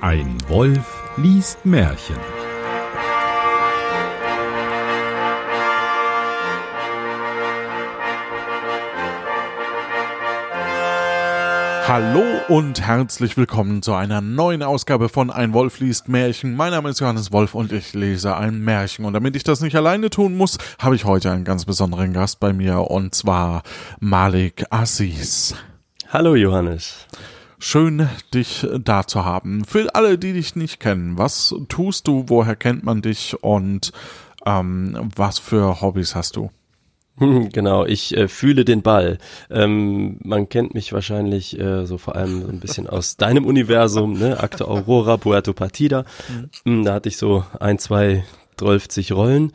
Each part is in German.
Ein Wolf liest Märchen. Hallo und herzlich willkommen zu einer neuen Ausgabe von Ein Wolf liest Märchen. Mein Name ist Johannes Wolf und ich lese ein Märchen. Und damit ich das nicht alleine tun muss, habe ich heute einen ganz besonderen Gast bei mir und zwar Malik Aziz. Hallo Johannes. Schön, dich da zu haben. Für alle, die dich nicht kennen, was tust du, woher kennt man dich und ähm, was für Hobbys hast du? Genau, ich äh, fühle den Ball. Ähm, man kennt mich wahrscheinlich äh, so vor allem so ein bisschen aus deinem Universum, ne? Akte Aurora, Puerto Partida. Mhm. Da hatte ich so ein, zwei, 12 Rollen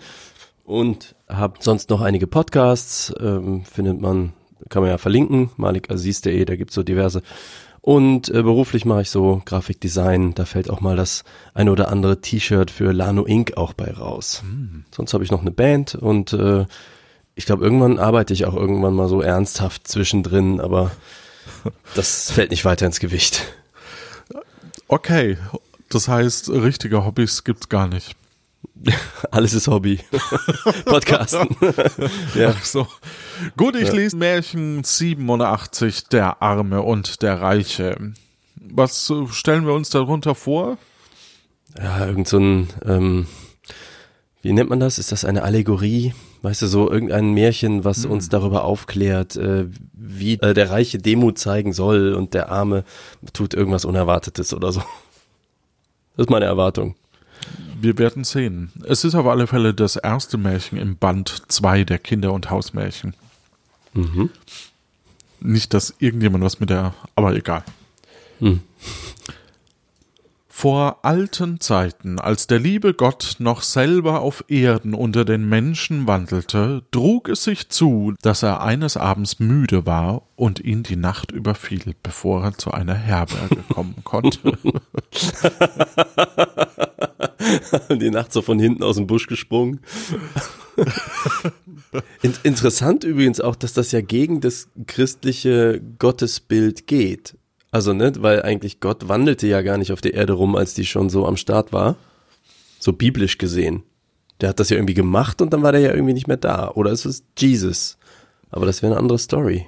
und habe sonst noch einige Podcasts, ähm, findet man, kann man ja verlinken, malikaziz.de, da gibt's so diverse. Und äh, beruflich mache ich so Grafikdesign, da fällt auch mal das eine oder andere T-Shirt für Lano Inc. auch bei raus. Mhm. Sonst habe ich noch eine Band und äh, ich glaube, irgendwann arbeite ich auch irgendwann mal so ernsthaft zwischendrin, aber das fällt nicht weiter ins Gewicht. Okay, das heißt, richtige Hobbys gibt's gar nicht. Alles ist Hobby. Podcasten. ja. Ach so. Gut, ich ja. lese Märchen 87, der Arme und der Reiche. Was stellen wir uns darunter vor? Ja, irgend so ein, ähm, wie nennt man das? Ist das eine Allegorie? Weißt du, so irgendein Märchen, was mhm. uns darüber aufklärt, äh, wie äh, der Reiche Demut zeigen soll und der Arme tut irgendwas Unerwartetes oder so. Das ist meine Erwartung. Wir werden sehen. Es ist auf alle Fälle das erste Märchen im Band 2 der Kinder- und Hausmärchen. Mhm. Nicht, dass irgendjemand was mit der, aber egal. Mhm. Vor alten Zeiten, als der liebe Gott noch selber auf Erden unter den Menschen wandelte, trug es sich zu, dass er eines Abends müde war und ihn die Nacht überfiel, bevor er zu einer Herberge kommen konnte. die Nacht so von hinten aus dem Busch gesprungen. interessant übrigens auch, dass das ja gegen das christliche Gottesbild geht. Also, ne, weil eigentlich Gott wandelte ja gar nicht auf der Erde rum, als die schon so am Start war. So biblisch gesehen. Der hat das ja irgendwie gemacht und dann war der ja irgendwie nicht mehr da. Oder ist es Jesus? Aber das wäre eine andere Story.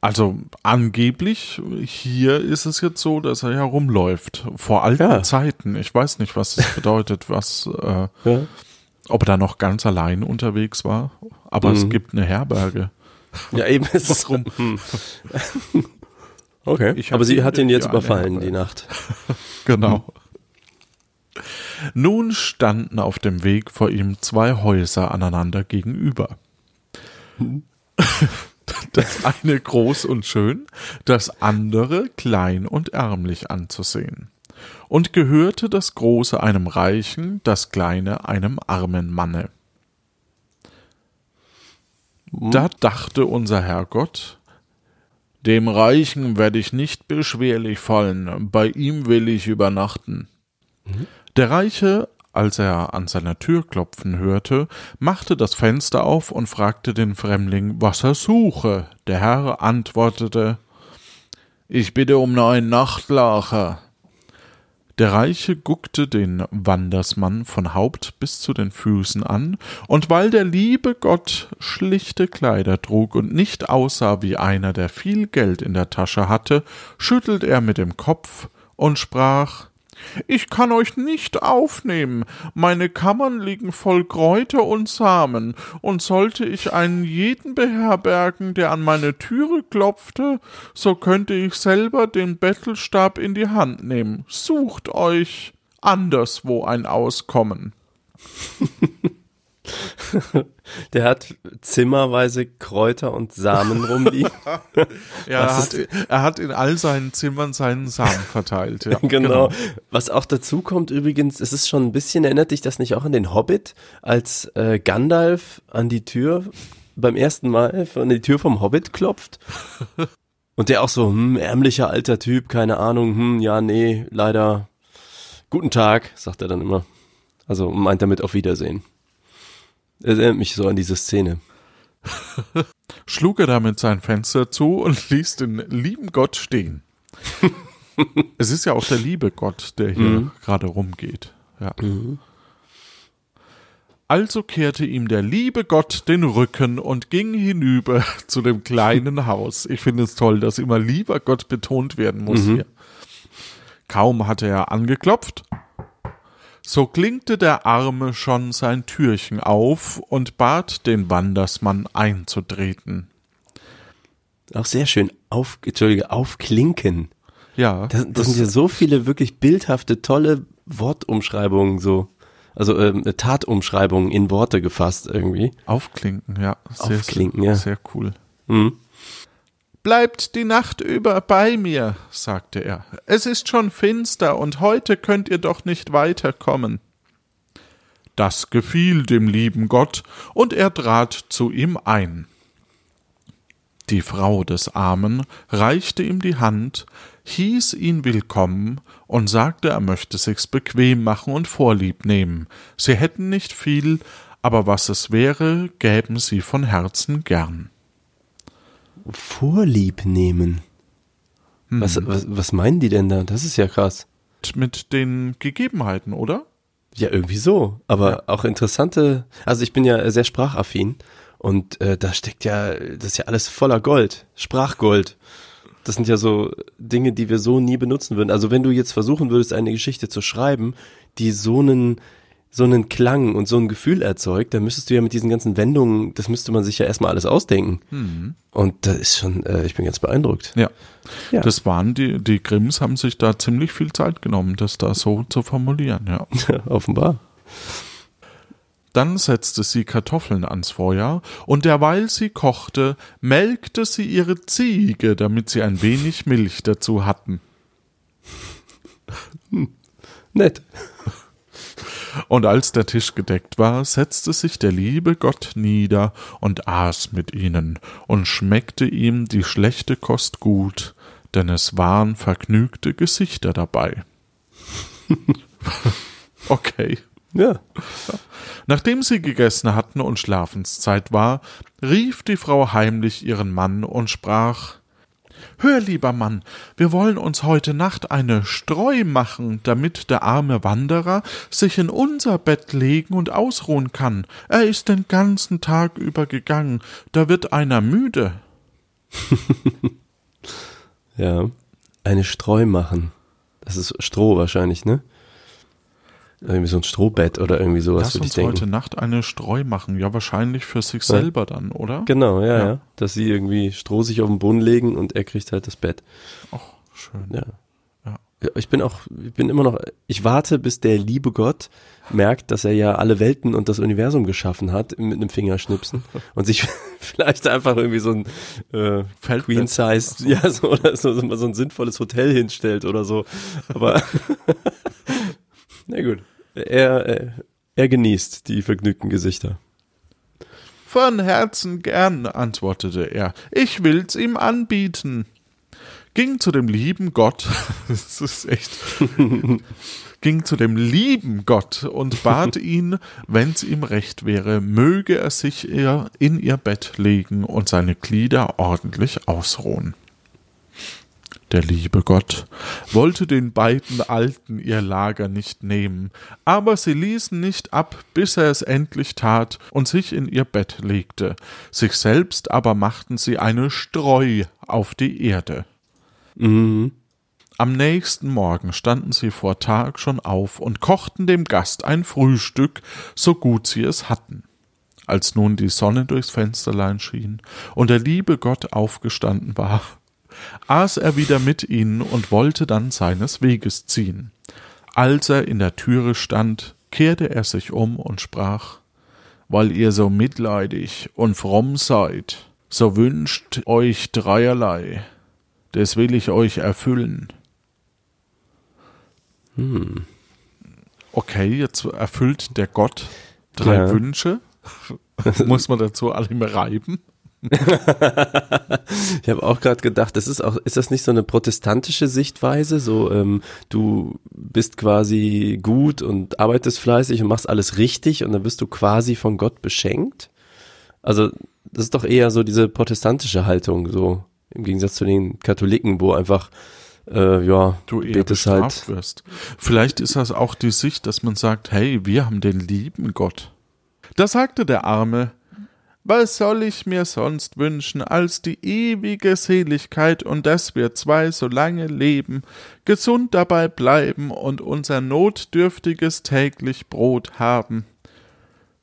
Also angeblich, hier ist es jetzt so, dass er herumläuft. Vor alten ja. Zeiten. Ich weiß nicht, was das bedeutet, was, äh, ja. ob er da noch ganz allein unterwegs war. Aber mhm. es gibt eine Herberge. Ja, eben ist es rum. Okay. Aber sie hat ihn jetzt überfallen, die Nacht. genau. Nun standen auf dem Weg vor ihm zwei Häuser aneinander gegenüber. Das eine groß und schön, das andere klein und ärmlich anzusehen. Und gehörte das große einem Reichen, das kleine einem armen Manne. Da dachte unser Herrgott, dem Reichen werde ich nicht beschwerlich fallen, bei ihm will ich übernachten. Mhm. Der Reiche, als er an seiner Tür klopfen hörte, machte das Fenster auf und fragte den Fremdling, was er suche. Der Herr antwortete Ich bitte um neuen Nachtlacher. Der Reiche guckte den Wandersmann von Haupt bis zu den Füßen an, und weil der liebe Gott schlichte Kleider trug und nicht aussah wie einer, der viel Geld in der Tasche hatte, schüttelt er mit dem Kopf und sprach ich kann euch nicht aufnehmen, meine Kammern liegen voll Kräuter und Samen, und sollte ich einen jeden beherbergen, der an meine Türe klopfte, so könnte ich selber den Bettelstab in die Hand nehmen. Sucht euch anderswo ein Auskommen. Der hat zimmerweise Kräuter und Samen rumliegen. ja, er hat, er hat, in all seinen Zimmern seinen Samen verteilt. Ja, genau. genau. Was auch dazu kommt übrigens, es ist schon ein bisschen, erinnert dich das nicht auch an den Hobbit, als äh, Gandalf an die Tür beim ersten Mal an die Tür vom Hobbit klopft? Und der auch so, hm, ärmlicher alter Typ, keine Ahnung, hm, ja, nee, leider, guten Tag, sagt er dann immer. Also meint damit auf Wiedersehen. Es erinnert mich so an diese Szene. Schlug er damit sein Fenster zu und ließ den lieben Gott stehen. es ist ja auch der liebe Gott, der hier Mhm. gerade rumgeht. Ja. Also kehrte ihm der liebe Gott den Rücken und ging hinüber zu dem kleinen Haus. Ich finde es toll, dass immer lieber Gott betont werden muss hier. Kaum hatte er angeklopft, so klinkte der Arme schon sein Türchen auf und bat den Wandersmann einzutreten. Auch sehr schön. Auf, Entschuldige, aufklinken. Ja, Das, das sind ja so viele wirklich bildhafte, tolle Wortumschreibungen, so. Also ähm, Tatumschreibungen in Worte gefasst irgendwie. Aufklinken, ja. Sehr, Aufklinken, sehr, ja. Sehr cool. Mhm. Bleibt die Nacht über bei mir, sagte er. Es ist schon finster und heute könnt ihr doch nicht weiterkommen. Das gefiel dem lieben Gott, und er trat zu ihm ein. Die Frau des Armen reichte ihm die Hand, hieß ihn willkommen und sagte, er möchte sich's bequem machen und Vorlieb nehmen. Sie hätten nicht viel, aber was es wäre, gäben sie von Herzen gern. Vorlieb nehmen. Was, was, was meinen die denn da? Das ist ja krass. mit den Gegebenheiten, oder? Ja, irgendwie so. Aber auch interessante. Also ich bin ja sehr sprachaffin und äh, da steckt ja, das ist ja alles voller Gold, Sprachgold. Das sind ja so Dinge, die wir so nie benutzen würden. Also wenn du jetzt versuchen würdest, eine Geschichte zu schreiben, die so einen so einen Klang und so ein Gefühl erzeugt, dann müsstest du ja mit diesen ganzen Wendungen, das müsste man sich ja erstmal alles ausdenken. Und das ist schon, äh, ich bin ganz beeindruckt. Ja. Ja. Das waren die, die Grimms haben sich da ziemlich viel Zeit genommen, das da so zu formulieren, ja. Offenbar. Dann setzte sie Kartoffeln ans Feuer, und derweil sie kochte, melkte sie ihre Ziege, damit sie ein wenig Milch dazu hatten. Nett. Und als der Tisch gedeckt war, setzte sich der liebe Gott nieder und aß mit ihnen, und schmeckte ihm die schlechte Kost gut, denn es waren vergnügte Gesichter dabei. okay. Ja. Nachdem sie gegessen hatten und Schlafenszeit war, rief die Frau heimlich ihren Mann und sprach Hör, lieber Mann, wir wollen uns heute Nacht eine Streu machen, damit der arme Wanderer sich in unser Bett legen und ausruhen kann. Er ist den ganzen Tag über gegangen, da wird einer müde. Ja. Eine Streu machen. Das ist Stroh wahrscheinlich, ne? Irgendwie so ein Strohbett oder irgendwie sowas Lass würde ich uns denken. heute Nacht eine Streu machen, ja wahrscheinlich für sich Ja. selber dann, oder? Genau, ja, Ja. ja, Dass sie irgendwie Stroh sich auf den Boden legen und er kriegt halt das Bett. Ach, schön. Ja. Ja. Ich bin auch, ich bin immer noch, ich warte, bis der liebe Gott merkt, dass er ja alle Welten und das Universum geschaffen hat mit einem Fingerschnipsen und sich vielleicht einfach irgendwie so ein äh. Queen Size, ja, so, oder so, so, so ein sinnvolles Hotel hinstellt oder so. Aber na gut. Er, äh, er genießt die vergnügten Gesichter. Von Herzen gern, antwortete er. Ich will's ihm anbieten. Ging zu dem lieben Gott, das ist echt, ging zu dem lieben Gott und bat ihn, wenn's ihm recht wäre, möge er sich ihr in ihr Bett legen und seine Glieder ordentlich ausruhen. Der liebe Gott wollte den beiden Alten ihr Lager nicht nehmen, aber sie ließen nicht ab, bis er es endlich tat und sich in ihr Bett legte, sich selbst aber machten sie eine Streu auf die Erde. Mhm. Am nächsten Morgen standen sie vor Tag schon auf und kochten dem Gast ein Frühstück, so gut sie es hatten. Als nun die Sonne durchs Fensterlein schien und der liebe Gott aufgestanden war, aß er wieder mit ihnen und wollte dann seines Weges ziehen. Als er in der Türe stand, kehrte er sich um und sprach Weil ihr so mitleidig und fromm seid, so wünscht euch dreierlei, das will ich euch erfüllen. Okay, jetzt erfüllt der Gott drei Ja. Wünsche. Muss man dazu alle immer reiben? Ich habe auch gerade gedacht, das ist auch, ist das nicht so eine protestantische Sichtweise? So, ähm, du bist quasi gut und arbeitest fleißig und machst alles richtig und dann wirst du quasi von Gott beschenkt? Also, das ist doch eher so diese protestantische Haltung, so im Gegensatz zu den Katholiken, wo einfach äh, ja, du eher betest halt. wirst. Vielleicht ist das auch die Sicht, dass man sagt, hey, wir haben den lieben Gott. Da sagte der Arme, was soll ich mir sonst wünschen als die ewige Seligkeit und dass wir zwei so lange leben, gesund dabei bleiben und unser notdürftiges täglich Brot haben.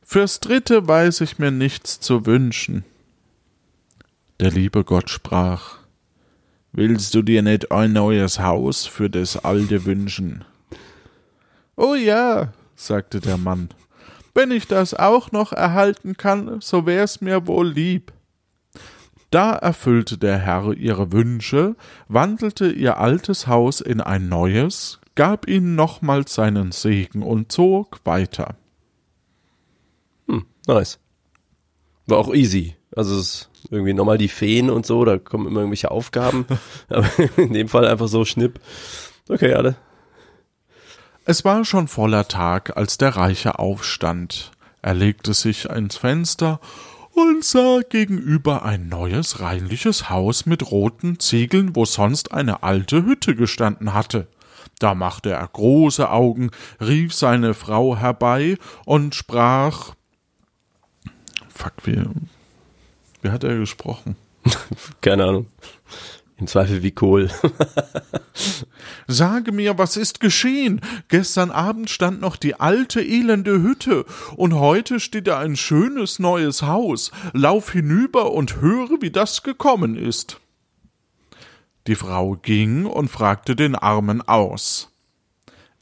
Fürs dritte weiß ich mir nichts zu wünschen. Der liebe Gott sprach, Willst du dir nicht ein neues Haus für das alte wünschen? Oh ja, sagte der Mann, wenn ich das auch noch erhalten kann, so wär's mir wohl lieb. Da erfüllte der Herr ihre Wünsche, wandelte ihr altes Haus in ein neues, gab ihnen nochmals seinen Segen und zog weiter. Hm, nice. War auch easy. Also es ist irgendwie nochmal die Feen und so, da kommen immer irgendwelche Aufgaben. Aber in dem Fall einfach so Schnipp. Okay, alle. Es war schon voller Tag, als der Reiche aufstand. Er legte sich ins Fenster und sah gegenüber ein neues, reinliches Haus mit roten Ziegeln, wo sonst eine alte Hütte gestanden hatte. Da machte er große Augen, rief seine Frau herbei und sprach Fuck, wie, wie hat er gesprochen? Keine Ahnung. Im Zweifel wie Kohl. Sage mir, was ist geschehen? Gestern Abend stand noch die alte elende Hütte, und heute steht da ein schönes neues Haus. Lauf hinüber und höre, wie das gekommen ist. Die Frau ging und fragte den Armen aus.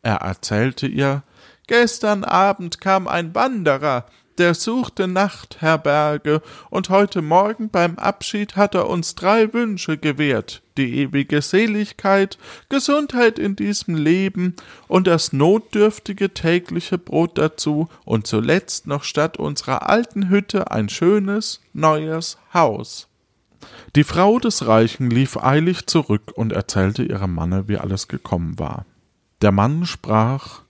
Er erzählte ihr, gestern Abend kam ein Wanderer, der suchte Nachtherberge, und heute Morgen beim Abschied hat er uns drei Wünsche gewährt die ewige Seligkeit, Gesundheit in diesem Leben und das notdürftige tägliche Brot dazu und zuletzt noch statt unserer alten Hütte ein schönes neues Haus. Die Frau des Reichen lief eilig zurück und erzählte ihrem Manne, wie alles gekommen war. Der Mann sprach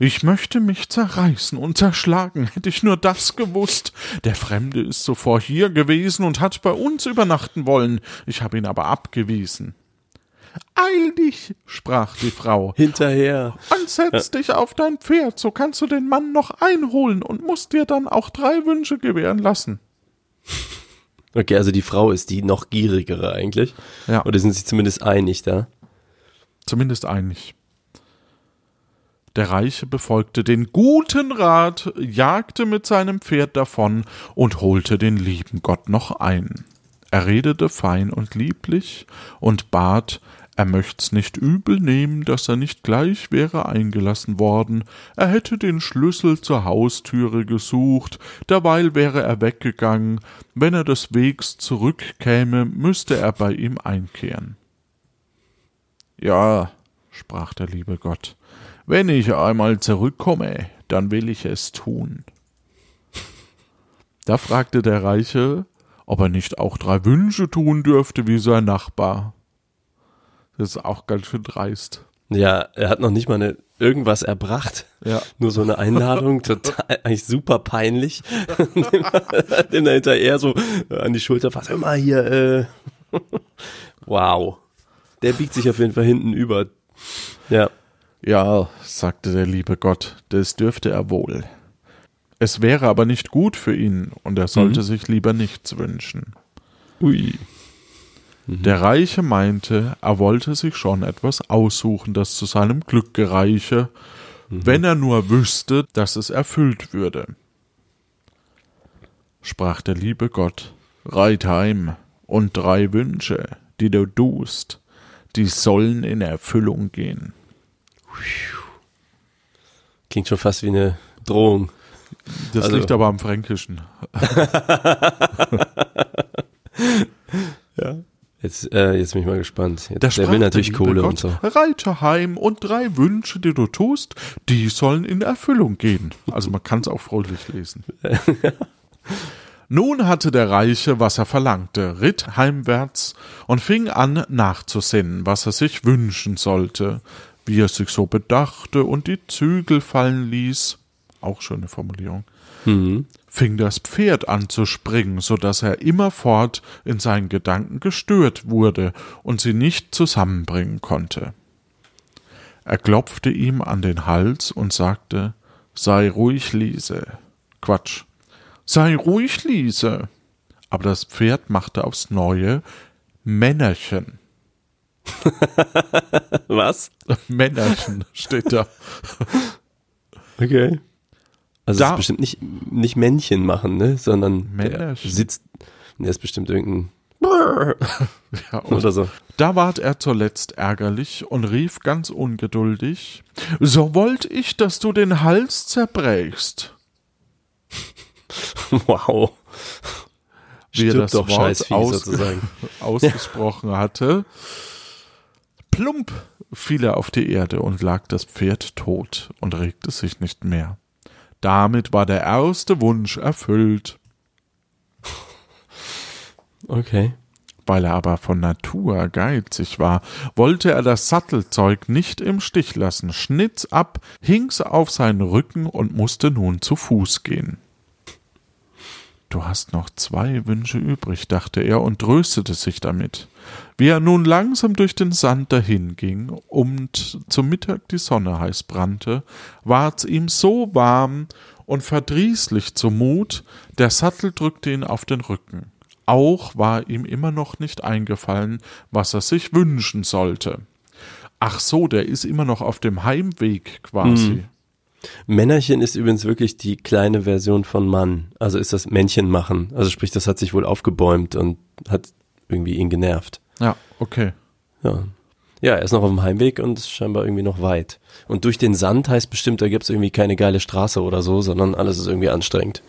ich möchte mich zerreißen und zerschlagen, hätte ich nur das gewusst. Der Fremde ist zuvor hier gewesen und hat bei uns übernachten wollen, ich habe ihn aber abgewiesen. Eil dich, sprach die Frau, Hinterher. und setz dich auf dein Pferd, so kannst du den Mann noch einholen und musst dir dann auch drei Wünsche gewähren lassen. Okay, also die Frau ist die noch gierigere eigentlich. Ja. Oder sind sie zumindest einig da? Zumindest einig. Der Reiche befolgte den guten Rat, jagte mit seinem Pferd davon und holte den lieben Gott noch ein. Er redete fein und lieblich und bat, er möcht's nicht übel nehmen, dass er nicht gleich wäre eingelassen worden, er hätte den Schlüssel zur Haustüre gesucht, derweil wäre er weggegangen, wenn er des Wegs zurückkäme, müsste er bei ihm einkehren. Ja, sprach der liebe Gott, wenn ich einmal zurückkomme, dann will ich es tun. Da fragte der Reiche, ob er nicht auch drei Wünsche tun dürfte wie sein Nachbar. Das ist auch ganz schön dreist. Ja, er hat noch nicht mal eine, irgendwas erbracht. Ja. Nur so eine Einladung, total, eigentlich super peinlich. dem, dem da hinterher so an die Schulter fasst. Mal hier, äh. wow. Der biegt sich auf jeden Fall hinten über. Ja. Ja, sagte der liebe Gott, das dürfte er wohl. Es wäre aber nicht gut für ihn, und er sollte Mhm. sich lieber nichts wünschen. Ui. Der Reiche meinte, er wollte sich schon etwas aussuchen, das zu seinem Glück gereiche, wenn er nur wüsste, dass es erfüllt würde. Sprach der liebe Gott, reit heim, und drei Wünsche, die du tust, die sollen in Erfüllung gehen. Klingt schon fast wie eine Drohung. Das Also- liegt aber am Fränkischen. Ja. Jetzt, äh, jetzt bin ich mal gespannt. Jetzt, Da der will natürlich Kohle Gott, und so. Reite heim und drei Wünsche, die du tust, die sollen in Erfüllung gehen. Also man kann es auch fröhlich lesen. Nun hatte der Reiche, was er verlangte, ritt heimwärts und fing an nachzusinnen, was er sich wünschen sollte, wie er sich so bedachte und die Zügel fallen ließ. Auch schöne Formulierung. Mhm. fing das Pferd an zu springen, so dass er immerfort in seinen Gedanken gestört wurde und sie nicht zusammenbringen konnte. Er klopfte ihm an den Hals und sagte, sei ruhig, Liese. Quatsch. Sei ruhig, Liese. Aber das Pferd machte aufs Neue Männerchen. Was? Männerchen steht da. Okay. Also Da- es ist bestimmt nicht, nicht Männchen machen, ne? Sondern der Männerchen. sitzt, der ist bestimmt irgendein Ja, und oder so. Da ward er zuletzt ärgerlich und rief ganz ungeduldig, so wollt ich, dass du den Hals zerbrächst. Wow. Wie er das doch, Wort aus- sozusagen. ausgesprochen hatte. Plump fiel er auf die Erde und lag das Pferd tot und regte sich nicht mehr. Damit war der erste Wunsch erfüllt. Okay. Weil er aber von Natur geizig war, wollte er das Sattelzeug nicht im Stich lassen, schnitt's ab, hing's auf seinen Rücken und musste nun zu Fuß gehen. Du hast noch zwei Wünsche übrig, dachte er und tröstete sich damit. Wie er nun langsam durch den Sand dahinging und zum Mittag die Sonne heiß brannte, ward's ihm so warm und verdrießlich zumut, der Sattel drückte ihn auf den Rücken. Auch war ihm immer noch nicht eingefallen, was er sich wünschen sollte. Ach so, der ist immer noch auf dem Heimweg quasi. Männerchen ist übrigens wirklich die kleine Version von Mann. Also ist das Männchen machen. Also sprich, das hat sich wohl aufgebäumt und hat irgendwie ihn genervt. Ja, okay. Ja. Ja, er ist noch auf dem Heimweg und ist scheinbar irgendwie noch weit. Und durch den Sand heißt bestimmt, da gibt's irgendwie keine geile Straße oder so, sondern alles ist irgendwie anstrengend.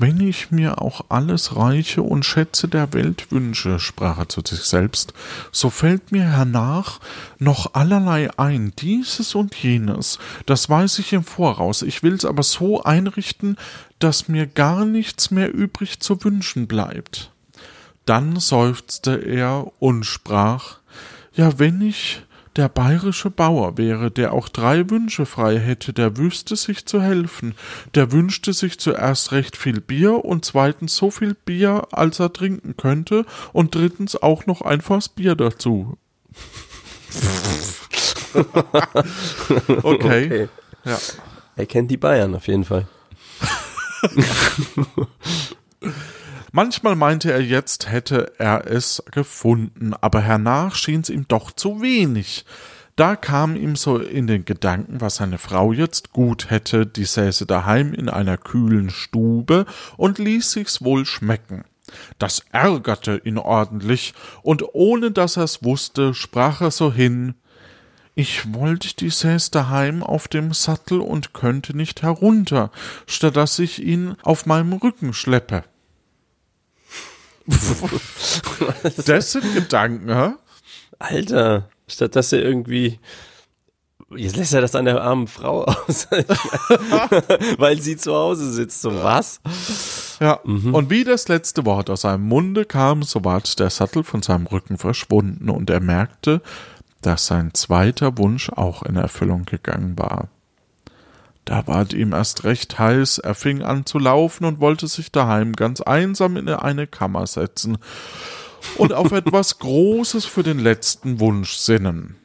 Wenn ich mir auch alles Reiche und Schätze der Welt wünsche, sprach er zu sich selbst, so fällt mir hernach noch allerlei ein, dieses und jenes, das weiß ich im Voraus, ich will's aber so einrichten, dass mir gar nichts mehr übrig zu wünschen bleibt. Dann seufzte er und sprach, ja, wenn ich der bayerische Bauer wäre, der auch drei Wünsche frei hätte, der wüsste sich zu helfen. Der wünschte sich zuerst recht viel Bier und zweitens so viel Bier, als er trinken könnte und drittens auch noch ein Fass Bier dazu. okay. Okay. Ja. Er kennt die Bayern auf jeden Fall. Manchmal meinte er jetzt, hätte er es gefunden, aber hernach schien's ihm doch zu wenig. Da kam ihm so in den Gedanken, was seine Frau jetzt gut hätte, die säße daheim in einer kühlen Stube und ließ sich's wohl schmecken. Das ärgerte ihn ordentlich, und ohne dass er's wusste, sprach er so hin, ich wollte die säß daheim auf dem Sattel und könnte nicht herunter, statt dass ich ihn auf meinem Rücken schleppe. das sind Gedanken, hä? Alter, statt dass er irgendwie. Jetzt lässt er das an der armen Frau aus. Weil sie zu Hause sitzt. So was? Ja. Und wie das letzte Wort aus seinem Munde kam, so ward der Sattel von seinem Rücken verschwunden und er merkte, dass sein zweiter Wunsch auch in Erfüllung gegangen war. Da ward ihm erst recht heiß, er fing an zu laufen und wollte sich daheim ganz einsam in eine Kammer setzen und auf etwas Großes für den letzten Wunsch sinnen.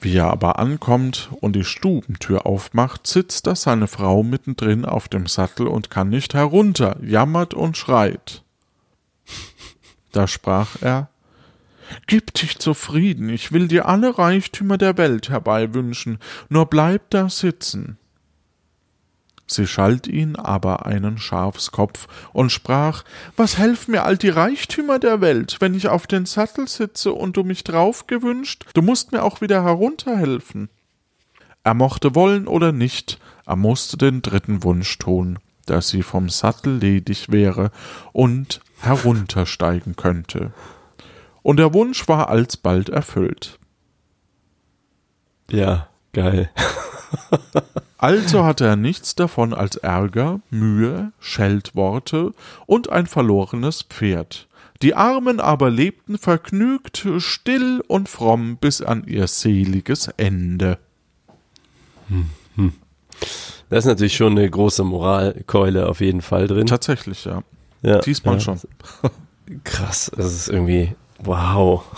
Wie er aber ankommt und die Stubentür aufmacht, sitzt da seine Frau mittendrin auf dem Sattel und kann nicht herunter, jammert und schreit. Da sprach er Gib dich zufrieden, ich will dir alle Reichtümer der Welt herbeiwünschen, nur bleib da sitzen. Sie schalt ihn aber einen Schafskopf und sprach, was helfen mir all die Reichtümer der Welt, wenn ich auf den Sattel sitze und du mich drauf gewünscht, du musst mir auch wieder herunterhelfen. Er mochte wollen oder nicht, er musste den dritten Wunsch tun, dass sie vom Sattel ledig wäre und heruntersteigen könnte. Und der Wunsch war alsbald erfüllt. Ja, geil. Also hatte er nichts davon als Ärger, Mühe, Scheltworte und ein verlorenes Pferd. Die Armen aber lebten vergnügt, still und fromm bis an ihr seliges Ende. Da ist natürlich schon eine große Moralkeule auf jeden Fall drin. Tatsächlich, ja. Ja, Diesmal ja. schon. Krass, das ist irgendwie, wow.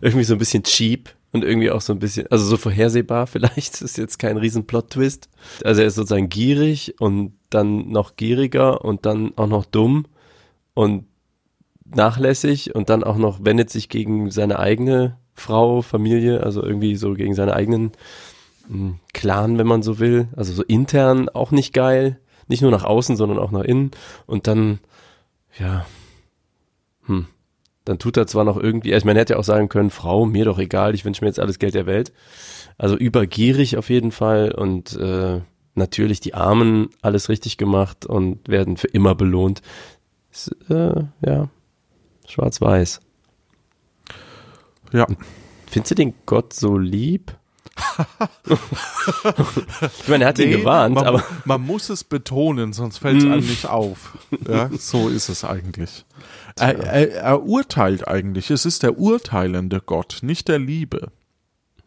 irgendwie so ein bisschen cheap und irgendwie auch so ein bisschen, also so vorhersehbar vielleicht, ist jetzt kein riesen Plot-Twist. Also er ist sozusagen gierig und dann noch gieriger und dann auch noch dumm und nachlässig und dann auch noch wendet sich gegen seine eigene Frau, Familie, also irgendwie so gegen seinen eigenen mh, Clan, wenn man so will. Also so intern auch nicht geil. Nicht nur nach außen, sondern auch nach innen. Und dann, ja, hm, dann tut er zwar noch irgendwie, also man hätte ja auch sagen können, Frau, mir doch egal, ich wünsche mir jetzt alles Geld der Welt. Also übergierig auf jeden Fall und äh, natürlich die Armen alles richtig gemacht und werden für immer belohnt. Ist, äh, ja, schwarz-weiß. Ja. Findest du den Gott so lieb? Ich meine, er hat ihn Nee, gewarnt, man, aber man muss es betonen, sonst fällt es Mm. einem nicht auf. Ja, so ist es eigentlich. Er, er, er urteilt eigentlich. Es ist der urteilende Gott, nicht der Liebe.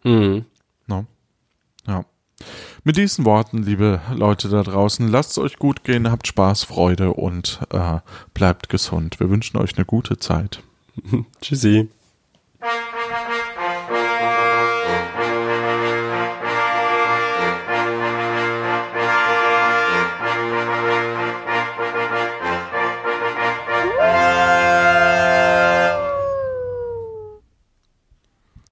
hm, No? Ja. Mit diesen Worten, liebe Leute da draußen, lasst es euch gut gehen, habt Spaß, Freude und äh, bleibt gesund. Wir wünschen euch eine gute Zeit. tschüssi.